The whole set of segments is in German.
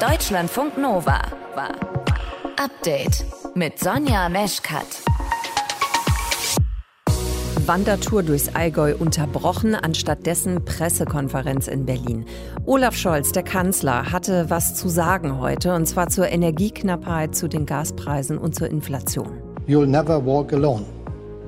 Deutschlandfunk Nova. Update mit Sonja Meschkat. Wandertour durchs Allgäu unterbrochen, anstattdessen Pressekonferenz in Berlin. Olaf Scholz, der Kanzler, hatte was zu sagen heute, und zwar zur Energieknappheit, zu den Gaspreisen und zur Inflation. You'll never walk alone.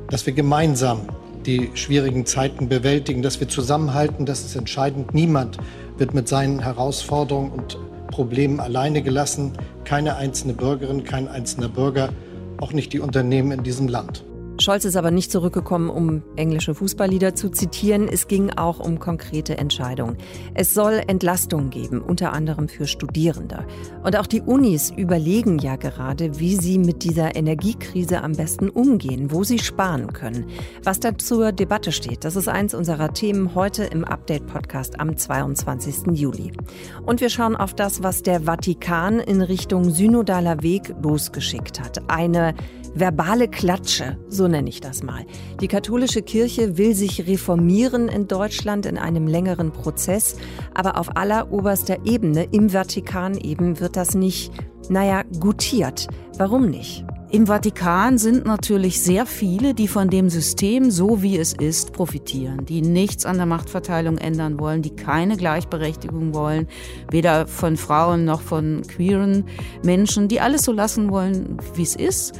Dass wir gemeinsam die schwierigen Zeiten bewältigen, dass wir zusammenhalten, das ist entscheidend. Niemand wird mit seinen Herausforderungen und Problemen alleine gelassen. Keine einzelne Bürgerin, kein einzelner Bürger, auch nicht die Unternehmen in diesem Land. Scholz ist aber nicht zurückgekommen, um englische Fußballlieder zu zitieren. Es ging auch um konkrete Entscheidungen. Es soll Entlastung geben, unter anderem für Studierende. Und auch die Unis überlegen ja gerade, wie sie mit dieser Energiekrise am besten umgehen, wo sie sparen können. Was da zur Debatte steht, das ist eins unserer Themen heute im Update-Podcast am 22. Juli. Und wir schauen auf das, was der Vatikan in Richtung synodaler Weg losgeschickt hat. Eine verbale Klatsche, so nenne ich das mal. Die katholische Kirche will sich reformieren in Deutschland in einem längeren Prozess, aber auf alleroberster Ebene, im Vatikan eben, wird das nicht, naja, gutiert. Warum nicht? Im Vatikan sind natürlich sehr viele, die von dem System, so wie es ist, profitieren, die nichts an der Machtverteilung ändern wollen, die keine Gleichberechtigung wollen, weder von Frauen noch von queeren Menschen, die alles so lassen wollen, wie es ist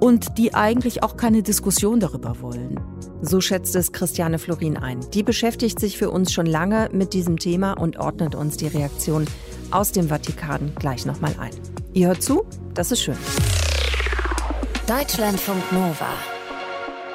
und die eigentlich auch keine Diskussion darüber wollen. So schätzt es Christiane Florin ein. Die beschäftigt sich für uns schon lange mit diesem Thema und ordnet uns die Reaktion aus dem Vatikan gleich nochmal ein. Ihr hört zu, das ist schön. Deutschlandfunk Nova.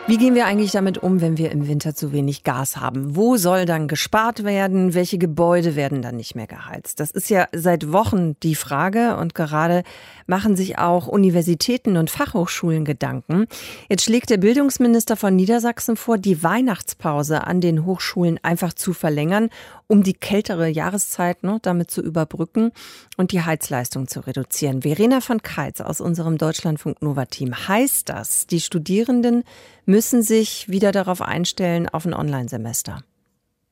Wie gehen wir eigentlich damit um, wenn wir im Winter zu wenig Gas haben? Wo soll dann gespart werden? Welche Gebäude werden dann nicht mehr geheizt? Das ist ja seit Wochen die Frage und gerade machen sich auch Universitäten und Fachhochschulen Gedanken. Jetzt schlägt der Bildungsminister von Niedersachsen vor, die Weihnachtspause an den Hochschulen einfach zu verlängern, um die kältere Jahreszeit ne, damit zu überbrücken und die Heizleistung zu reduzieren. Verena von Keitz aus unserem Deutschlandfunk Nova Team. Heißt das, die Studierenden müssen sich wieder darauf einstellen auf ein Online-Semester?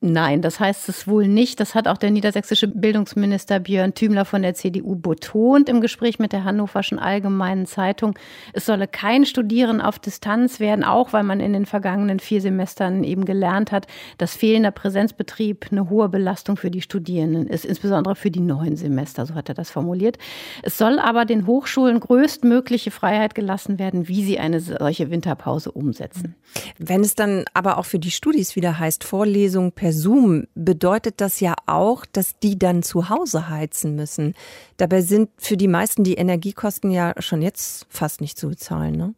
Nein, das heißt es wohl nicht. Das hat auch der niedersächsische Bildungsminister Björn Thümler von der CDU betont im Gespräch mit der Hannoverschen Allgemeinen Zeitung. Es solle kein Studieren auf Distanz werden, auch weil man in den vergangenen vier Semestern eben gelernt hat, dass fehlender Präsenzbetrieb eine hohe Belastung für die Studierenden ist, insbesondere für die neuen Semester, so hat er das formuliert. Es soll aber den Hochschulen größtmögliche Freiheit gelassen werden, wie sie eine solche Winterpause umsetzen. Wenn es dann aber auch für die Studis wieder heißt, Vorlesung per Zoom bedeutet das ja auch, dass die dann zu Hause heizen müssen. Dabei sind für die meisten die Energiekosten ja schon jetzt fast nicht zu bezahlen. Ne?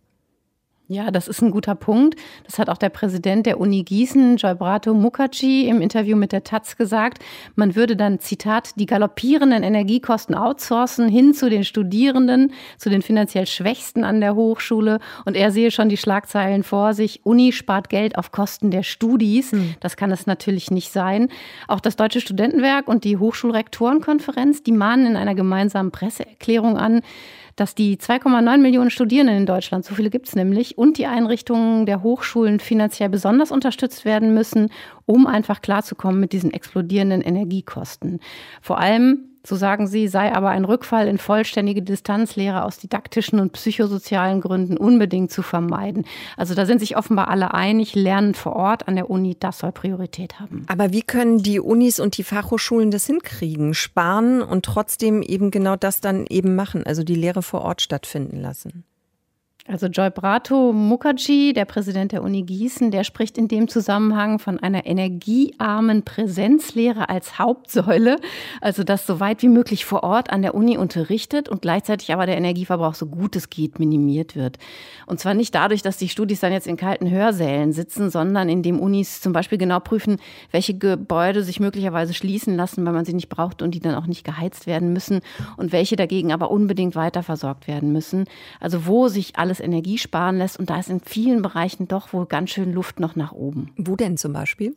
Ja, das ist ein guter Punkt. Das hat auch der Präsident der Uni Gießen, Joybrato Mukherjee, im Interview mit der Taz gesagt. Man würde dann, Zitat, die galoppierenden Energiekosten outsourcen hin zu den Studierenden, zu den finanziell Schwächsten an der Hochschule. Und er sehe schon die Schlagzeilen vor sich. Uni spart Geld auf Kosten der Studis. Hm. Das kann es natürlich nicht sein. Auch das Deutsche Studentenwerk und die Hochschulrektorenkonferenz, die mahnen in einer gemeinsamen Presseerklärung an, dass die 2,9 Millionen Studierenden in Deutschland, so viele gibt es nämlich, und die Einrichtungen der Hochschulen finanziell besonders unterstützt werden müssen, um einfach klarzukommen mit diesen explodierenden Energiekosten. Vor allem so sagen sie, sei aber ein Rückfall in vollständige Distanzlehre aus didaktischen und psychosozialen Gründen unbedingt zu vermeiden. Also da sind sich offenbar alle einig, Lernen vor Ort an der Uni, das soll Priorität haben. Aber wie können die Unis und die Fachhochschulen das hinkriegen? Sparen und trotzdem eben genau das dann eben machen, also die Lehre vor Ort stattfinden lassen? Also Joy Brato Mukherjee, der Präsident der Uni Gießen, der spricht in dem Zusammenhang von einer energiearmen Präsenzlehre als Hauptsäule, also das so weit wie möglich vor Ort an der Uni unterrichtet und gleichzeitig aber der Energieverbrauch so gut es geht minimiert wird. Und zwar nicht dadurch, dass die Studis dann jetzt in kalten Hörsälen sitzen, sondern indem Unis zum Beispiel genau prüfen, welche Gebäude sich möglicherweise schließen lassen, weil man sie nicht braucht und die dann auch nicht geheizt werden müssen und welche dagegen aber unbedingt weiterversorgt werden müssen. Also wo sich alles alles Energie sparen lässt. Und da ist in vielen Bereichen doch wohl ganz schön Luft noch nach oben. Wo denn zum Beispiel?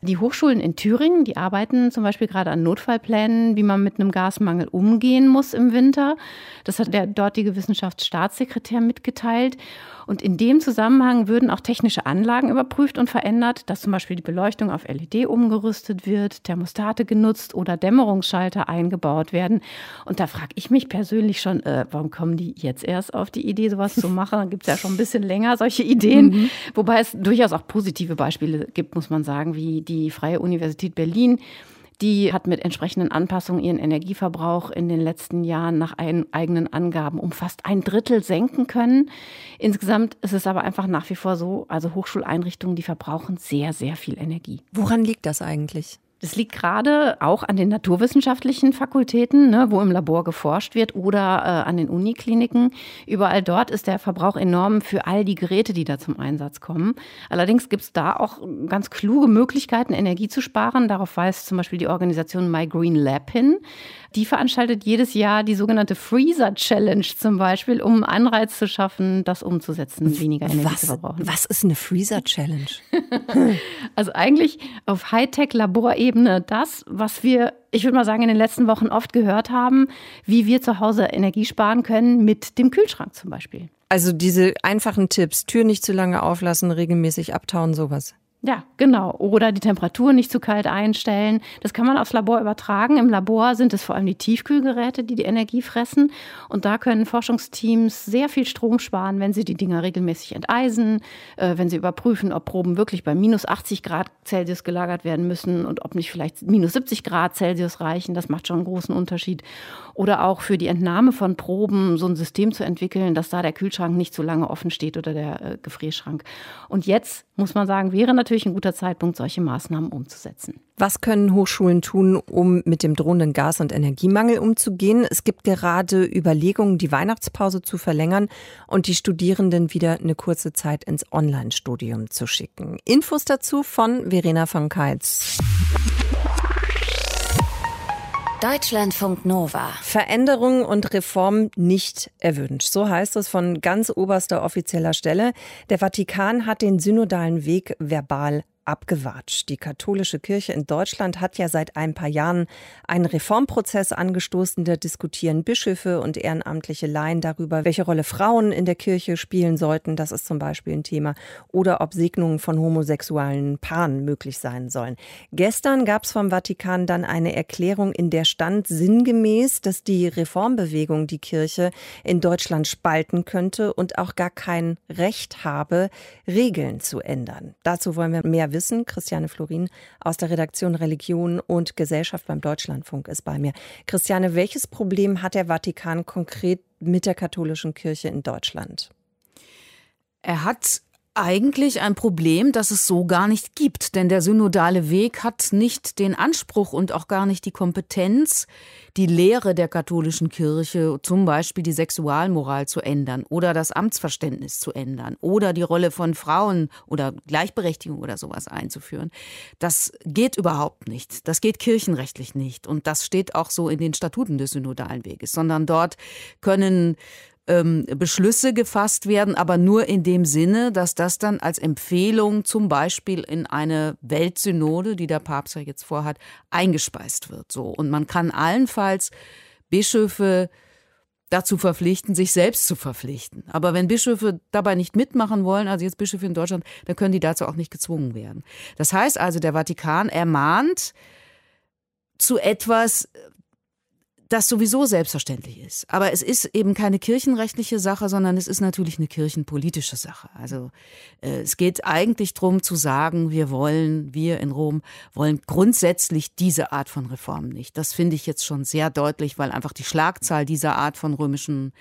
Die Hochschulen in Thüringen, die arbeiten zum Beispiel gerade an Notfallplänen, wie man mit einem Gasmangel umgehen muss im Winter. Das hat der dortige Wissenschaftsstaatssekretär mitgeteilt. Und in dem Zusammenhang würden auch technische Anlagen überprüft und verändert, dass zum Beispiel die Beleuchtung auf LED umgerüstet wird, Thermostate genutzt oder Dämmerungsschalter eingebaut werden. Und da frage ich mich persönlich schon, äh, warum kommen die jetzt erst auf die Idee, sowas zu machen? Da gibt es ja schon ein bisschen länger solche Ideen. Mhm. Wobei es durchaus auch positive Beispiele gibt, muss man sagen, wie die Freie Universität Berlin die hat mit entsprechenden Anpassungen ihren Energieverbrauch in den letzten Jahren nach eigenen Angaben um fast ein Drittel senken können. Insgesamt ist es aber einfach nach wie vor so, also Hochschuleinrichtungen, die verbrauchen sehr, sehr viel Energie. Woran liegt das eigentlich? Das liegt gerade auch an den naturwissenschaftlichen Fakultäten, ne, wo im Labor geforscht wird oder äh, an den Unikliniken. Überall dort ist der Verbrauch enorm für all die Geräte, die da zum Einsatz kommen. Allerdings gibt es da auch ganz kluge Möglichkeiten, Energie zu sparen. Darauf weist zum Beispiel die Organisation My Green Lab hin. Die veranstaltet jedes Jahr die sogenannte Freezer Challenge zum Beispiel, um einen Anreiz zu schaffen, das umzusetzen, weniger Energie was, zu verbrauchen. Was ist eine Freezer Challenge? also eigentlich auf Hightech-Laborebene das, was wir, ich würde mal sagen, in den letzten Wochen oft gehört haben, wie wir zu Hause Energie sparen können mit dem Kühlschrank zum Beispiel. Also diese einfachen Tipps, Tür nicht zu lange auflassen, regelmäßig abtauen, sowas. Ja, genau. Oder die Temperatur nicht zu kalt einstellen. Das kann man aufs Labor übertragen. Im Labor sind es vor allem die Tiefkühlgeräte, die die Energie fressen. Und da können Forschungsteams sehr viel Strom sparen, wenn sie die Dinger regelmäßig enteisen, äh, wenn sie überprüfen, ob Proben wirklich bei minus 80 Grad Celsius gelagert werden müssen und ob nicht vielleicht minus 70 Grad Celsius reichen. Das macht schon einen großen Unterschied. Oder auch für die Entnahme von Proben so ein System zu entwickeln, dass da der Kühlschrank nicht so lange offen steht oder der äh, Gefrierschrank. Und jetzt muss man sagen, wäre natürlich ein guter Zeitpunkt, solche Maßnahmen umzusetzen. Was können Hochschulen tun, um mit dem drohenden Gas- und Energiemangel umzugehen? Es gibt gerade Überlegungen, die Weihnachtspause zu verlängern und die Studierenden wieder eine kurze Zeit ins Online-Studium zu schicken. Infos dazu von Verena von Keitz. Deutschlandfunk Nova. Veränderung und Reform nicht erwünscht. So heißt es von ganz oberster offizieller Stelle. Der Vatikan hat den synodalen Weg verbal abgewatscht. Die katholische Kirche in Deutschland hat ja seit ein paar Jahren einen Reformprozess angestoßen. Da diskutieren Bischöfe und ehrenamtliche Laien darüber, welche Rolle Frauen in der Kirche spielen sollten. Das ist zum Beispiel ein Thema. Oder ob Segnungen von homosexuellen Paaren möglich sein sollen. Gestern gab es vom Vatikan dann eine Erklärung, in der stand sinngemäß, dass die Reformbewegung die Kirche in Deutschland spalten könnte und auch gar kein Recht habe, Regeln zu ändern. Dazu wollen wir mehr wissen wissen. Christiane Florin aus der Redaktion Religion und Gesellschaft beim Deutschlandfunk ist bei mir. Christiane, welches Problem hat der Vatikan konkret mit der katholischen Kirche in Deutschland? Er hat eigentlich ein Problem, das es so gar nicht gibt. Denn der synodale Weg hat nicht den Anspruch und auch gar nicht die Kompetenz, die Lehre der katholischen Kirche, zum Beispiel die Sexualmoral zu ändern oder das Amtsverständnis zu ändern oder die Rolle von Frauen oder Gleichberechtigung oder sowas einzuführen. Das geht überhaupt nicht. Das geht kirchenrechtlich nicht. Und das steht auch so in den Statuten des synodalen Weges, sondern dort können ähm, Beschlüsse gefasst werden, aber nur in dem Sinne, dass das dann als Empfehlung zum Beispiel in eine Weltsynode, die der Papst ja jetzt vorhat, eingespeist wird. So. Und man kann allenfalls Bischöfe dazu verpflichten, sich selbst zu verpflichten. Aber wenn Bischöfe dabei nicht mitmachen wollen, also jetzt Bischöfe in Deutschland, dann können die dazu auch nicht gezwungen werden. Das heißt also, der Vatikan ermahnt zu etwas, das sowieso selbstverständlich ist. Aber es ist eben keine kirchenrechtliche Sache, sondern es ist natürlich eine kirchenpolitische Sache. Also äh, es geht eigentlich darum zu sagen, wir wollen, wir in Rom wollen grundsätzlich diese Art von Reform nicht. Das finde ich jetzt schon sehr deutlich, weil einfach die Schlagzahl dieser Art von römischen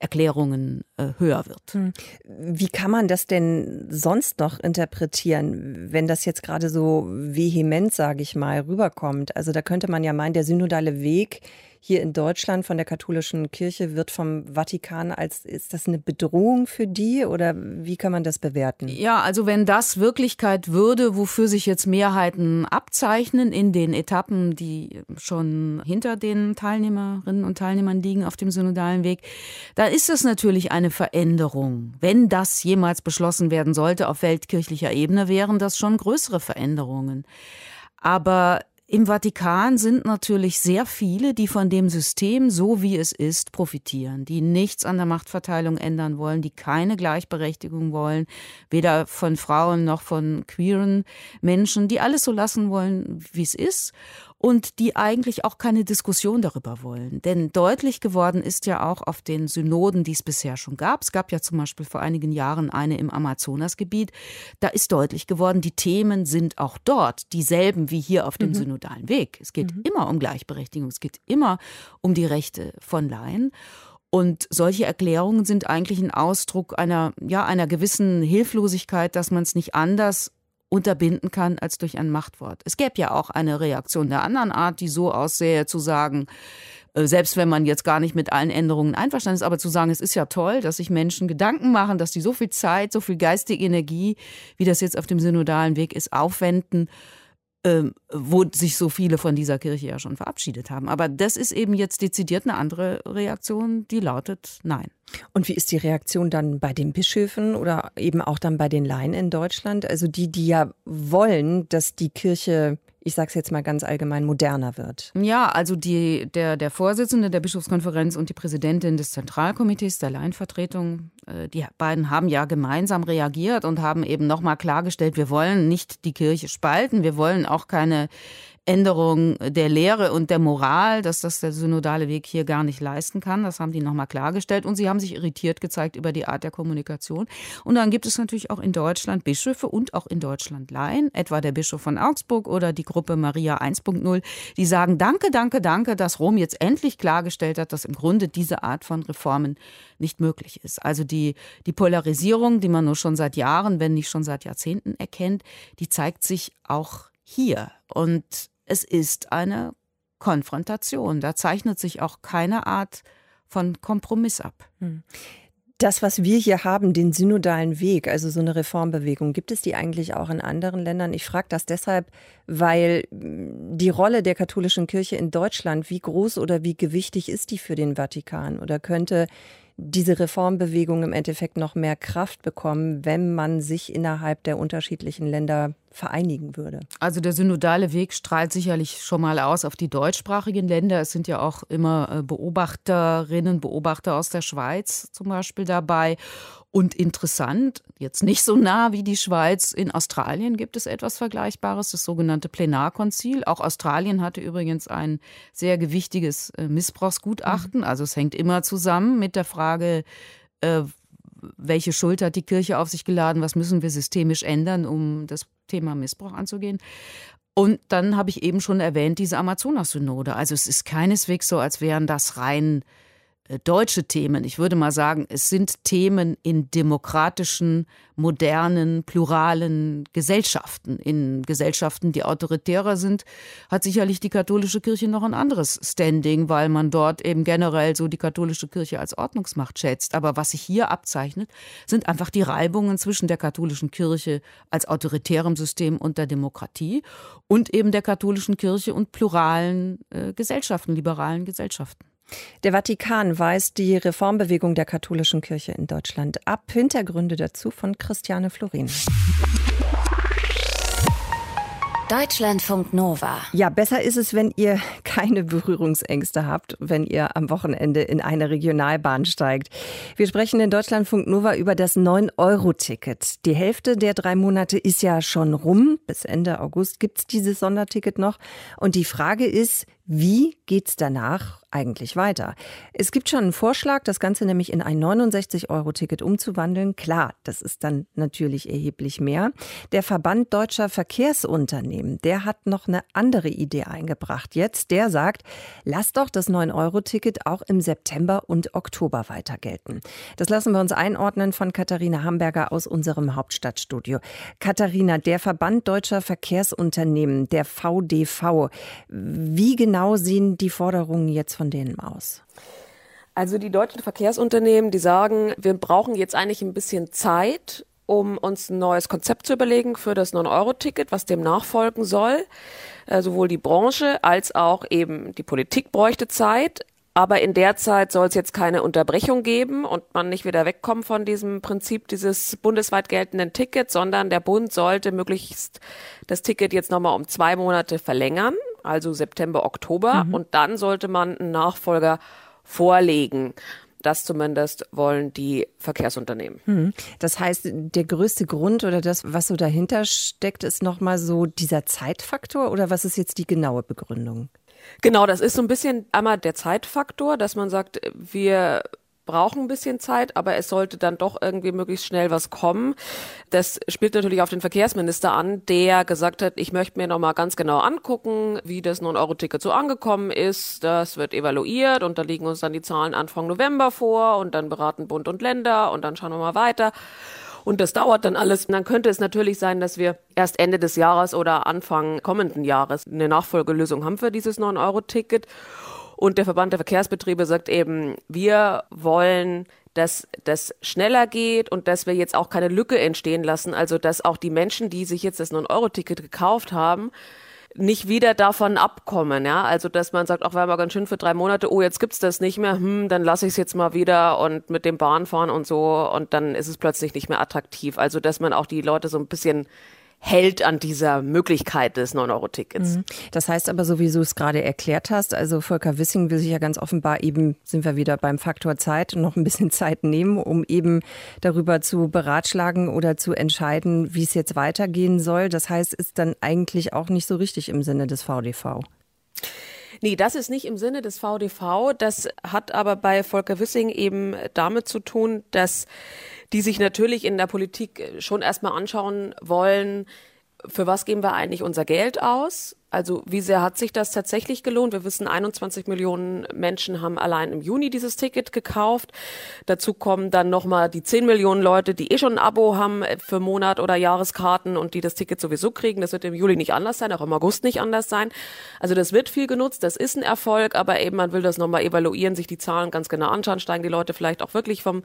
Erklärungen äh, höher wird. Hm. Wie kann man das denn sonst noch interpretieren, wenn das jetzt gerade so vehement, sage ich mal, rüberkommt? Also da könnte man ja meinen, der synodale Weg hier in Deutschland von der katholischen Kirche wird vom Vatikan als, ist das eine Bedrohung für die oder wie kann man das bewerten? Ja, also wenn das Wirklichkeit würde, wofür sich jetzt Mehrheiten abzeichnen in den Etappen, die schon hinter den Teilnehmerinnen und Teilnehmern liegen auf dem synodalen Weg, da ist es natürlich eine Veränderung. Wenn das jemals beschlossen werden sollte auf weltkirchlicher Ebene, wären das schon größere Veränderungen. Aber im Vatikan sind natürlich sehr viele, die von dem System, so wie es ist, profitieren, die nichts an der Machtverteilung ändern wollen, die keine Gleichberechtigung wollen, weder von Frauen noch von queeren Menschen, die alles so lassen wollen, wie es ist und die eigentlich auch keine Diskussion darüber wollen. Denn deutlich geworden ist ja auch auf den Synoden, die es bisher schon gab. Es gab ja zum Beispiel vor einigen Jahren eine im Amazonasgebiet. Da ist deutlich geworden, die Themen sind auch dort dieselben wie hier auf dem mhm. synodalen Weg. Es geht mhm. immer um Gleichberechtigung, es geht immer um die Rechte von Laien. Und solche Erklärungen sind eigentlich ein Ausdruck einer, ja, einer gewissen Hilflosigkeit, dass man es nicht anders unterbinden kann als durch ein Machtwort. Es gäbe ja auch eine Reaktion der anderen Art, die so aussähe, zu sagen, äh, selbst wenn man jetzt gar nicht mit allen Änderungen einverstanden ist, aber zu sagen, es ist ja toll, dass sich Menschen Gedanken machen, dass die so viel Zeit, so viel geistige Energie, wie das jetzt auf dem synodalen Weg ist, aufwenden, ähm, wo sich so viele von dieser Kirche ja schon verabschiedet haben. Aber das ist eben jetzt dezidiert eine andere Reaktion, die lautet Nein. Und wie ist die Reaktion dann bei den Bischöfen oder eben auch dann bei den Laien in Deutschland? Also die, die ja wollen, dass die Kirche ich sage es jetzt mal ganz allgemein, moderner wird. Ja, also die, der, der Vorsitzende der Bischofskonferenz und die Präsidentin des Zentralkomitees der Laienvertretung, äh, die beiden haben ja gemeinsam reagiert und haben eben nochmal klargestellt, wir wollen nicht die Kirche spalten, wir wollen auch keine Änderung der Lehre und der Moral, dass das der synodale Weg hier gar nicht leisten kann. Das haben die nochmal klargestellt. Und sie haben sich irritiert gezeigt über die Art der Kommunikation. Und dann gibt es natürlich auch in Deutschland Bischöfe und auch in Deutschland Laien, etwa der Bischof von Augsburg oder die Gruppe Maria 1.0, die sagen, danke, danke, danke, dass Rom jetzt endlich klargestellt hat, dass im Grunde diese Art von Reformen nicht möglich ist. Also die, die Polarisierung, die man nur schon seit Jahren, wenn nicht schon seit Jahrzehnten erkennt, die zeigt sich auch hier. Und es ist eine Konfrontation. Da zeichnet sich auch keine Art von Kompromiss ab. Hm. Das, was wir hier haben, den synodalen Weg, also so eine Reformbewegung, gibt es die eigentlich auch in anderen Ländern? Ich frage das deshalb, weil hm, die Rolle der katholischen Kirche in Deutschland, wie groß oder wie gewichtig ist die für den Vatikan? Oder könnte diese Reformbewegung im Endeffekt noch mehr Kraft bekommen, wenn man sich innerhalb der unterschiedlichen Länder vereinigen würde. Also der synodale Weg strahlt sicherlich schon mal aus auf die deutschsprachigen Länder. Es sind ja auch immer äh, Beobachterinnen, Beobachter aus der Schweiz zum Beispiel dabei. Und interessant, jetzt nicht so nah wie die Schweiz, in Australien gibt es etwas Vergleichbares, das sogenannte Plenarkonzil. Auch Australien hatte übrigens ein sehr gewichtiges äh, Missbrauchsgutachten. Also es hängt immer zusammen mit der Frage, äh, welche Schuld hat die Kirche auf sich geladen, was müssen wir systemisch ändern, um das Thema Missbrauch anzugehen. Und dann habe ich eben schon erwähnt, diese Amazonas-Synode. Also es ist keineswegs so, als wären das rein deutsche Themen. Ich würde mal sagen, es sind Themen in demokratischen, modernen, pluralen Gesellschaften. In Gesellschaften, die autoritärer sind, hat sicherlich die katholische Kirche noch ein anderes Standing, weil man dort eben generell so die katholische Kirche als Ordnungsmacht schätzt. Aber was sich hier abzeichnet, sind einfach die Reibungen zwischen der katholischen Kirche als autoritärem System und der Demokratie und eben der katholischen Kirche und pluralen äh, Gesellschaften, liberalen Gesellschaften. Der Vatikan weist die Reformbewegung der katholischen Kirche in Deutschland ab. Hintergründe dazu von Christiane Florin. Deutschlandfunk Nova. Ja, besser ist es, wenn ihr keine Berührungsängste habt, wenn ihr am Wochenende in eine Regionalbahn steigt. Wir sprechen in Deutschlandfunk Nova über das 9-Euro-Ticket. Die Hälfte der drei Monate ist ja schon rum. Bis Ende August gibt es dieses Sonderticket noch. Und die Frage ist, wie geht's danach eigentlich weiter? Es gibt schon einen Vorschlag, das Ganze nämlich in ein 69-Euro-Ticket umzuwandeln. Klar, das ist dann natürlich erheblich mehr. Der Verband Deutscher Verkehrsunternehmen, der hat noch eine andere Idee eingebracht. Jetzt, der sagt, lass doch das 9-Euro-Ticket auch im September und Oktober weiter gelten. Das lassen wir uns einordnen von Katharina Hamburger aus unserem Hauptstadtstudio. Katharina, der Verband Deutscher Verkehrsunternehmen, der VDV, wie genau genau sehen die Forderungen jetzt von denen aus? Also die deutschen Verkehrsunternehmen, die sagen, wir brauchen jetzt eigentlich ein bisschen Zeit, um uns ein neues Konzept zu überlegen für das 9-Euro-Ticket, was dem nachfolgen soll. Äh, sowohl die Branche als auch eben die Politik bräuchte Zeit. Aber in der Zeit soll es jetzt keine Unterbrechung geben und man nicht wieder wegkommen von diesem Prinzip dieses bundesweit geltenden Tickets, sondern der Bund sollte möglichst das Ticket jetzt nochmal um zwei Monate verlängern, also September, Oktober. Mhm. Und dann sollte man einen Nachfolger vorlegen. Das zumindest wollen die Verkehrsunternehmen. Mhm. Das heißt, der größte Grund oder das, was so dahinter steckt, ist nochmal so dieser Zeitfaktor oder was ist jetzt die genaue Begründung? Genau, das ist so ein bisschen einmal der Zeitfaktor, dass man sagt, wir brauchen ein bisschen Zeit, aber es sollte dann doch irgendwie möglichst schnell was kommen. Das spielt natürlich auf den Verkehrsminister an, der gesagt hat, ich möchte mir nochmal ganz genau angucken, wie das 9-Euro-Ticket so angekommen ist. Das wird evaluiert und da liegen uns dann die Zahlen Anfang November vor und dann beraten Bund und Länder und dann schauen wir mal weiter. Und das dauert dann alles. Und dann könnte es natürlich sein, dass wir erst Ende des Jahres oder Anfang kommenden Jahres eine Nachfolgelösung haben für dieses 9-Euro-Ticket. Und der Verband der Verkehrsbetriebe sagt eben, wir wollen dass das schneller geht und dass wir jetzt auch keine Lücke entstehen lassen. Also dass auch die Menschen, die sich jetzt das 9-Euro-Ticket gekauft haben, nicht wieder davon abkommen, ja. Also dass man sagt, auch war mal ganz schön für drei Monate, oh, jetzt gibt's das nicht mehr, hm, dann lasse ich es jetzt mal wieder und mit dem Bahn fahren und so und dann ist es plötzlich nicht mehr attraktiv. Also dass man auch die Leute so ein bisschen hält an dieser Möglichkeit des 9-Euro-Tickets. Mhm. Das heißt aber, so wie du es gerade erklärt hast, also Volker Wissing will sich ja ganz offenbar eben, sind wir wieder beim Faktor Zeit, noch ein bisschen Zeit nehmen, um eben darüber zu beratschlagen oder zu entscheiden, wie es jetzt weitergehen soll. Das heißt, ist dann eigentlich auch nicht so richtig im Sinne des VDV. Nee, das ist nicht im Sinne des VDV. Das hat aber bei Volker Wissing eben damit zu tun, dass die sich natürlich in der Politik schon erstmal anschauen wollen, für was geben wir eigentlich unser Geld aus? Also wie sehr hat sich das tatsächlich gelohnt? Wir wissen, 21 Millionen Menschen haben allein im Juni dieses Ticket gekauft. Dazu kommen dann nochmal die 10 Millionen Leute, die eh schon ein Abo haben für Monat- oder Jahreskarten und die das Ticket sowieso kriegen. Das wird im Juli nicht anders sein, auch im August nicht anders sein. Also das wird viel genutzt, das ist ein Erfolg, aber eben man will das nochmal evaluieren, sich die Zahlen ganz genau anschauen, steigen die Leute vielleicht auch wirklich vom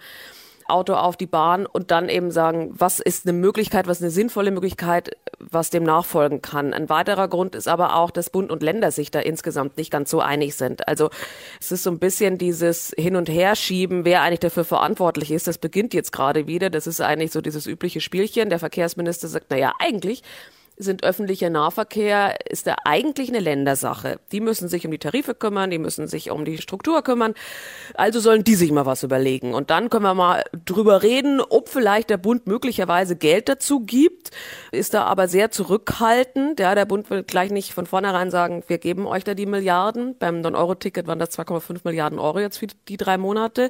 Auto auf die Bahn und dann eben sagen, was ist eine Möglichkeit, was eine sinnvolle Möglichkeit, was dem nachfolgen kann. Ein weiterer Grund ist aber auch, dass Bund und Länder sich da insgesamt nicht ganz so einig sind. Also es ist so ein bisschen dieses Hin- und Herschieben, wer eigentlich dafür verantwortlich ist. Das beginnt jetzt gerade wieder. Das ist eigentlich so dieses übliche Spielchen. Der Verkehrsminister sagt, na ja, eigentlich sind öffentlicher Nahverkehr, ist da eigentlich eine Ländersache. Die müssen sich um die Tarife kümmern, die müssen sich um die Struktur kümmern. Also sollen die sich mal was überlegen. Und dann können wir mal drüber reden, ob vielleicht der Bund möglicherweise Geld dazu gibt, ist da aber sehr zurückhaltend. Ja, der Bund will gleich nicht von vornherein sagen, wir geben euch da die Milliarden. Beim 9-Euro-Ticket waren das 2,5 Milliarden Euro jetzt für die drei Monate.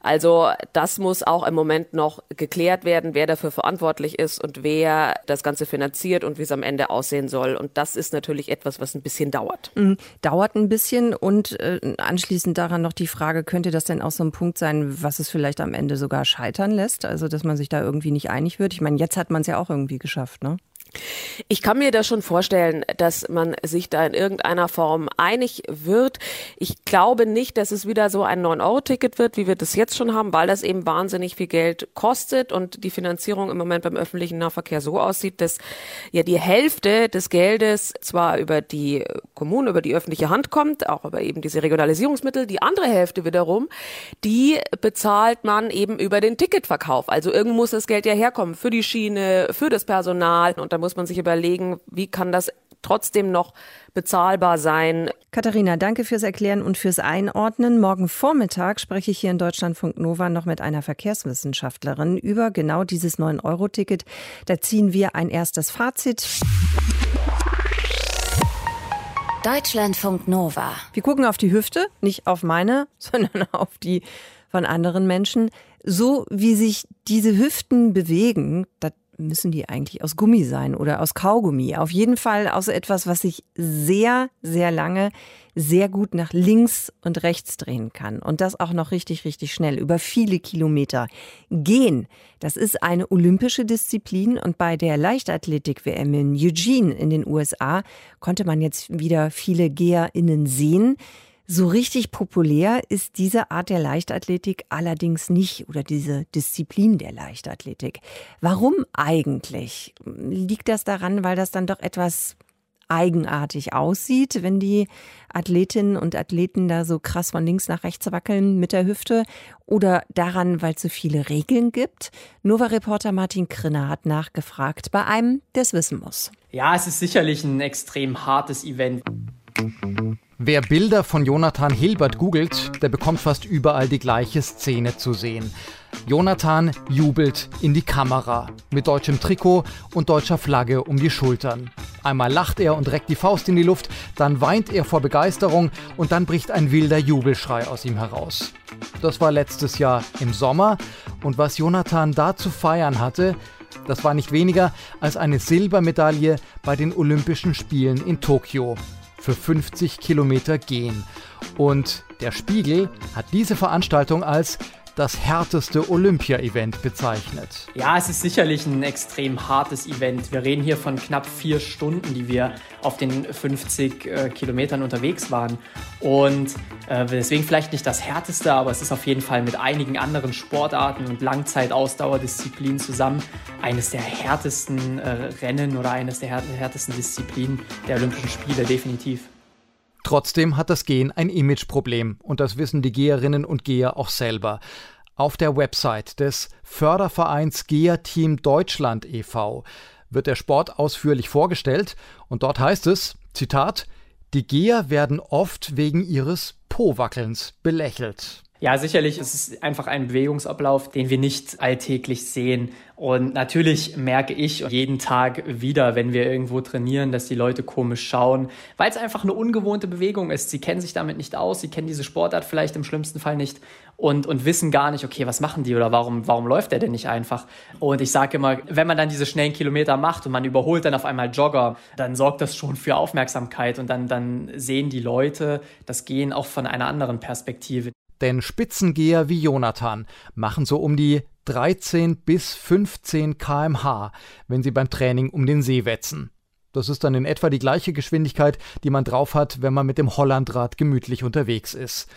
Also das muss auch im Moment noch geklärt werden, wer dafür verantwortlich ist und wer das Ganze finanziert und wie es am Ende aussehen soll. Und das ist natürlich etwas, was ein bisschen dauert. Mhm. Dauert ein bisschen und äh, anschließend daran noch die Frage, könnte das denn auch so ein Punkt sein, was es vielleicht am Ende sogar scheitern lässt? Also, dass man sich da irgendwie nicht einig wird? Ich meine, jetzt hat man es ja auch irgendwie geschafft, ne? Ich kann mir das schon vorstellen, dass man sich da in irgendeiner Form einig wird. Ich glaube nicht, dass es wieder so ein 9-Euro-Ticket wird, wie wir das jetzt schon haben, weil das eben wahnsinnig viel Geld kostet und die Finanzierung im Moment beim öffentlichen Nahverkehr so aussieht, dass ja die Hälfte des Geldes zwar über die Kommune, über die öffentliche Hand kommt, auch über eben diese Regionalisierungsmittel, die andere Hälfte wiederum, die bezahlt man eben über den Ticketverkauf. Also irgendwo muss das Geld ja herkommen für die Schiene, für das Personal und muss man sich überlegen, wie kann das trotzdem noch bezahlbar sein. Katharina, danke fürs Erklären und fürs Einordnen. Morgen Vormittag spreche ich hier in Deutschlandfunk Nova noch mit einer Verkehrswissenschaftlerin über genau dieses 9-Euro-Ticket. Da ziehen wir ein erstes Fazit. Deutschlandfunk Nova. Wir gucken auf die Hüfte, nicht auf meine, sondern auf die von anderen Menschen. So wie sich diese Hüften bewegen, das müssen die eigentlich aus Gummi sein oder aus Kaugummi? Auf jeden Fall aus etwas, was sich sehr, sehr lange sehr gut nach links und rechts drehen kann. Und das auch noch richtig, richtig schnell, über viele Kilometer. Gehen, das ist eine olympische Disziplin und bei der Leichtathletik-WM in Eugene in den USA konnte man jetzt wieder viele GeherInnen sehen. So richtig populär ist diese Art der Leichtathletik allerdings nicht oder diese Disziplin der Leichtathletik. Warum eigentlich? Liegt das daran, weil das dann doch etwas eigenartig aussieht, wenn die Athletinnen und Athleten da so krass von links nach rechts wackeln mit der Hüfte oder daran, weil es so viele Regeln gibt? Nova-Reporter Martin Krinner hat nachgefragt bei einem, der es wissen muss. Ja, es ist sicherlich ein extrem hartes Event. Wer Bilder von Jonathan Hilbert googelt, der bekommt fast überall die gleiche Szene zu sehen. Jonathan jubelt in die Kamera mit deutschem Trikot und deutscher Flagge um die Schultern. Einmal lacht er und reckt die Faust in die Luft, dann weint er vor Begeisterung und dann bricht ein wilder Jubelschrei aus ihm heraus. Das war letztes Jahr im Sommer und was Jonathan da zu feiern hatte, das war nicht weniger als eine Silbermedaille bei den Olympischen Spielen in Tokio für 50 Kilometer gehen. Und der Spiegel hat diese Veranstaltung als das härteste Olympia-Event bezeichnet. Ja, es ist sicherlich ein extrem hartes Event. Wir reden hier von knapp vier Stunden, die wir auf den 50 äh, Kilometern unterwegs waren. Und äh, deswegen vielleicht nicht das härteste, aber es ist auf jeden Fall mit einigen anderen Sportarten und Langzeitausdauerdisziplinen zusammen eines der härtesten äh, Rennen oder eines der härtesten Disziplinen der Olympischen Spiele, definitiv. Trotzdem hat das Gehen ein Imageproblem und das wissen die Geherinnen und Geher auch selber. Auf der Website des Fördervereins Geher-Team Deutschland e.V. wird der Sport ausführlich vorgestellt und dort heißt es, Zitat, die Geher werden oft wegen ihres Po-Wackelns belächelt. Ja, sicherlich ist es einfach ein Bewegungsablauf, den wir nicht alltäglich sehen. Und natürlich merke ich jeden Tag wieder, wenn wir irgendwo trainieren, dass die Leute komisch schauen, weil es einfach eine ungewohnte Bewegung ist. Sie kennen sich damit nicht aus, sie kennen diese Sportart vielleicht im schlimmsten Fall nicht und, und wissen gar nicht, okay, was machen die oder warum, warum läuft der denn nicht einfach? Und ich sage immer, wenn man dann diese schnellen Kilometer macht und man überholt dann auf einmal Jogger, dann sorgt das schon für Aufmerksamkeit und dann, dann sehen die Leute das Gehen auch von einer anderen Perspektive. Denn Spitzengeher wie Jonathan machen so um die 13 bis 15 kmh, wenn sie beim Training um den See wetzen. Das ist dann in etwa die gleiche Geschwindigkeit, die man drauf hat, wenn man mit dem Hollandrad gemütlich unterwegs ist.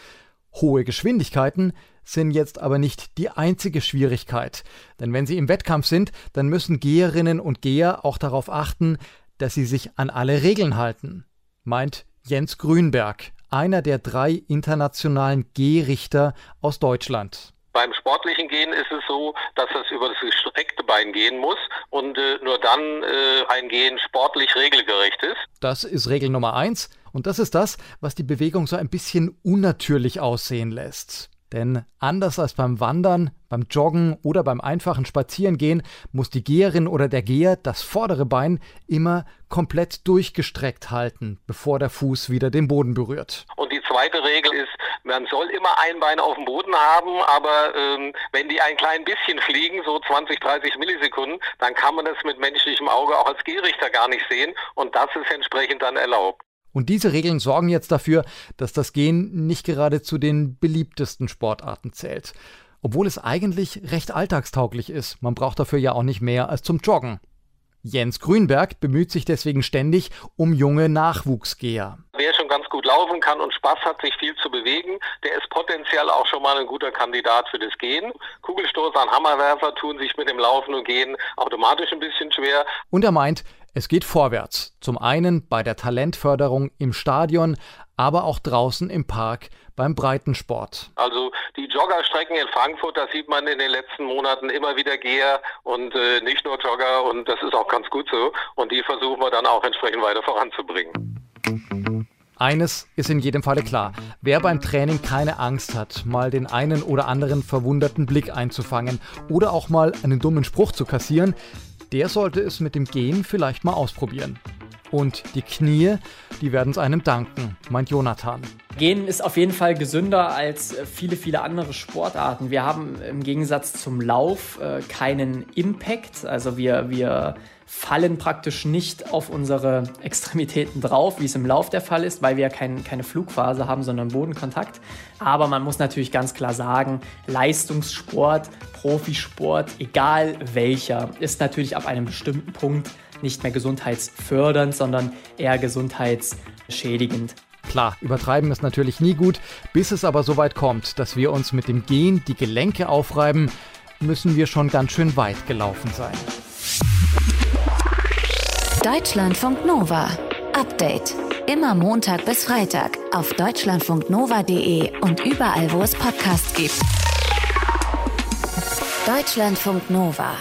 Hohe Geschwindigkeiten sind jetzt aber nicht die einzige Schwierigkeit, denn wenn sie im Wettkampf sind, dann müssen Geherinnen und Geher auch darauf achten, dass sie sich an alle Regeln halten, meint Jens Grünberg, einer der drei internationalen Gehrichter aus Deutschland. Beim sportlichen Gehen ist es so, dass es über das gestreckte Bein gehen muss und äh, nur dann äh, ein Gehen sportlich regelgerecht ist. Das ist Regel Nummer eins und das ist das, was die Bewegung so ein bisschen unnatürlich aussehen lässt. Denn anders als beim Wandern, beim Joggen oder beim einfachen Spazierengehen muss die Geherin oder der Geher das vordere Bein immer komplett durchgestreckt halten, bevor der Fuß wieder den Boden berührt. Und die zweite Regel ist, man soll immer ein Bein auf dem Boden haben, aber ähm, wenn die ein klein bisschen fliegen, so 20, 30 Millisekunden, dann kann man das mit menschlichem Auge auch als Gehrichter gar nicht sehen und das ist entsprechend dann erlaubt. Und diese Regeln sorgen jetzt dafür, dass das Gehen nicht gerade zu den beliebtesten Sportarten zählt. Obwohl es eigentlich recht alltagstauglich ist. Man braucht dafür ja auch nicht mehr als zum Joggen. Jens Grünberg bemüht sich deswegen ständig um junge Nachwuchsgeher. Wer schon ganz gut laufen kann und Spaß hat, sich viel zu bewegen, der ist potenziell auch schon mal ein guter Kandidat für das Gehen. Kugelstoßer und Hammerwerfer tun sich mit dem Laufen und Gehen automatisch ein bisschen schwer. Und er meint, es geht vorwärts. Zum einen bei der Talentförderung im Stadion, aber auch draußen im Park beim Breitensport. Also die Joggerstrecken in Frankfurt, da sieht man in den letzten Monaten immer wieder Geher und äh, nicht nur Jogger und das ist auch ganz gut so. Und die versuchen wir dann auch entsprechend weiter voranzubringen. Eines ist in jedem Falle klar. Wer beim Training keine Angst hat, mal den einen oder anderen verwunderten Blick einzufangen oder auch mal einen dummen Spruch zu kassieren, der sollte es mit dem Gehen vielleicht mal ausprobieren. Und die Knie, die werden es einem danken, meint Jonathan. Gehen ist auf jeden Fall gesünder als viele, viele andere Sportarten. Wir haben im Gegensatz zum Lauf äh, keinen Impact. Also wir, wir fallen praktisch nicht auf unsere Extremitäten drauf, wie es im Lauf der Fall ist, weil wir kein, keine Flugphase haben, sondern Bodenkontakt. Aber man muss natürlich ganz klar sagen, Leistungssport, Profisport, egal welcher, ist natürlich ab einem bestimmten Punkt nicht mehr gesundheitsfördernd, sondern eher gesundheitsschädigend. Klar, übertreiben ist natürlich nie gut, bis es aber so weit kommt, dass wir uns mit dem Gehen die Gelenke aufreiben, müssen wir schon ganz schön weit gelaufen sein. Deutschlandfunk Nova. Update. Immer Montag bis Freitag auf deutschlandfunknova.de und überall, wo es Podcasts gibt. Deutschlandfunk Nova.